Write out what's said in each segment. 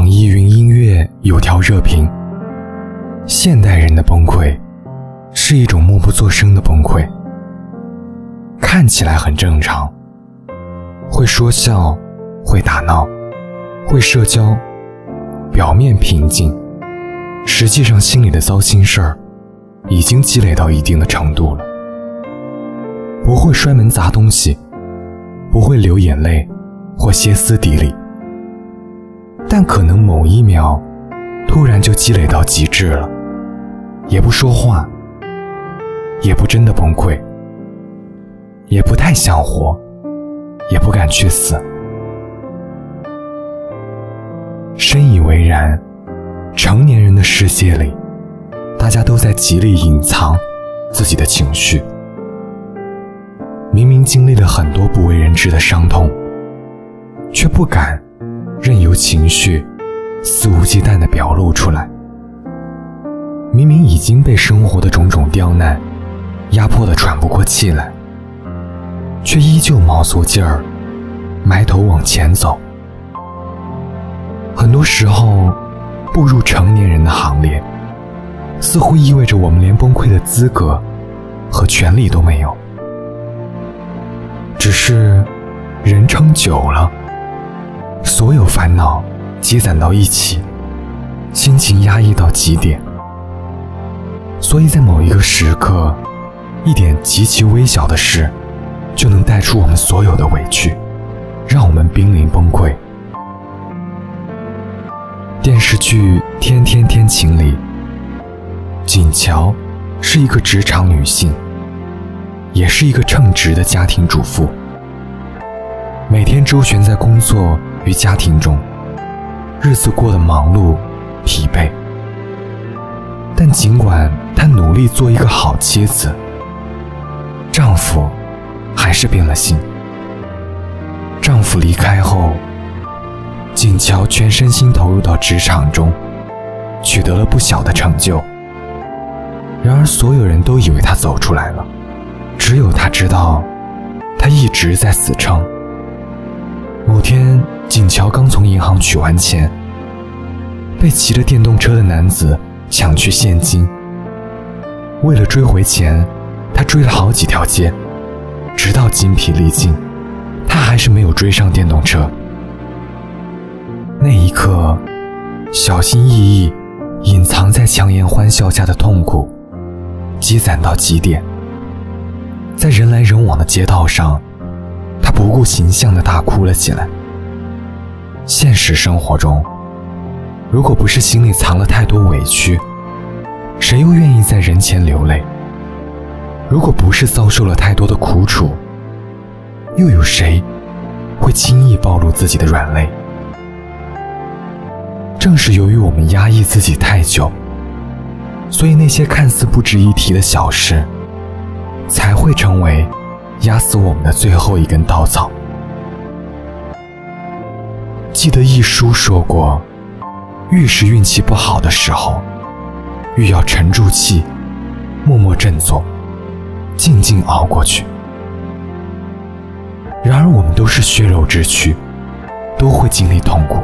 网易云音乐有条热评：现代人的崩溃，是一种默不作声的崩溃。看起来很正常，会说笑，会打闹，会社交，表面平静，实际上心里的糟心事儿，已经积累到一定的程度了。不会摔门砸东西，不会流眼泪或歇斯底里。但可能某一秒，突然就积累到极致了，也不说话，也不真的崩溃，也不太想活，也不敢去死。深以为然，成年人的世界里，大家都在极力隐藏自己的情绪，明明经历了很多不为人知的伤痛，却不敢。任由情绪肆无忌惮地表露出来，明明已经被生活的种种刁难压迫得喘不过气来，却依旧卯足劲儿埋头往前走。很多时候，步入成年人的行列，似乎意味着我们连崩溃的资格和权利都没有。只是，人撑久了。所有烦恼积攒到一起，心情压抑到极点，所以在某一个时刻，一点极其微小的事，就能带出我们所有的委屈，让我们濒临崩溃。电视剧《天天天晴》里，锦乔是一个职场女性，也是一个称职的家庭主妇，每天周旋在工作。与家庭中，日子过得忙碌、疲惫。但尽管她努力做一个好妻子，丈夫还是变了心。丈夫离开后，锦乔全身心投入到职场中，取得了不小的成就。然而，所有人都以为她走出来了，只有她知道，她一直在死撑。某天。锦乔刚从银行取完钱，被骑着电动车的男子抢去现金。为了追回钱，他追了好几条街，直到筋疲力尽，他还是没有追上电动车。那一刻，小心翼翼隐藏在强颜欢笑下的痛苦，积攒到极点。在人来人往的街道上，他不顾形象地大哭了起来。现实生活中，如果不是心里藏了太多委屈，谁又愿意在人前流泪？如果不是遭受了太多的苦楚，又有谁会轻易暴露自己的软肋？正是由于我们压抑自己太久，所以那些看似不值一提的小事，才会成为压死我们的最后一根稻草。记得一书说过，越是运气不好的时候，越要沉住气，默默振作，静静熬过去。然而，我们都是血肉之躯，都会经历痛苦，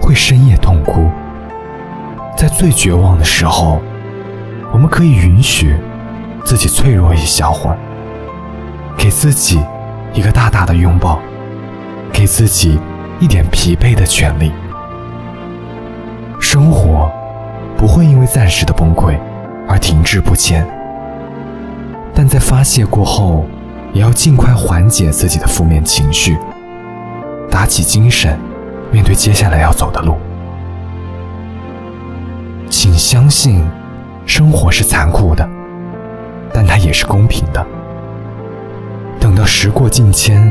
会深夜痛哭。在最绝望的时候，我们可以允许自己脆弱一小会儿，给自己一个大大的拥抱，给自己。一点疲惫的权利。生活不会因为暂时的崩溃而停滞不前，但在发泄过后，也要尽快缓解自己的负面情绪，打起精神，面对接下来要走的路。请相信，生活是残酷的，但它也是公平的。等到时过境迁，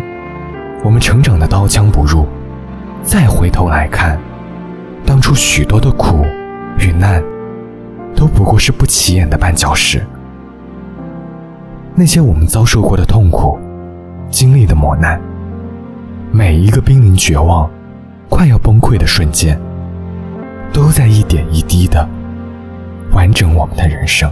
我们成长的刀枪不入。再回头来看，当初许多的苦与难，都不过是不起眼的绊脚石。那些我们遭受过的痛苦，经历的磨难，每一个濒临绝望、快要崩溃的瞬间，都在一点一滴的完整我们的人生。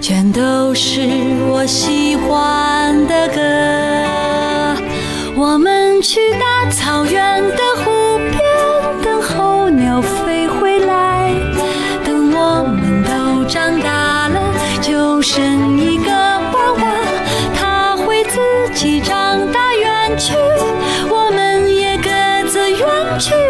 全都是我喜欢的歌。我们去大草原的湖边，等候鸟飞回来。等我们都长大了，就剩一个娃娃，他会自己长大远去，我们也各自远去。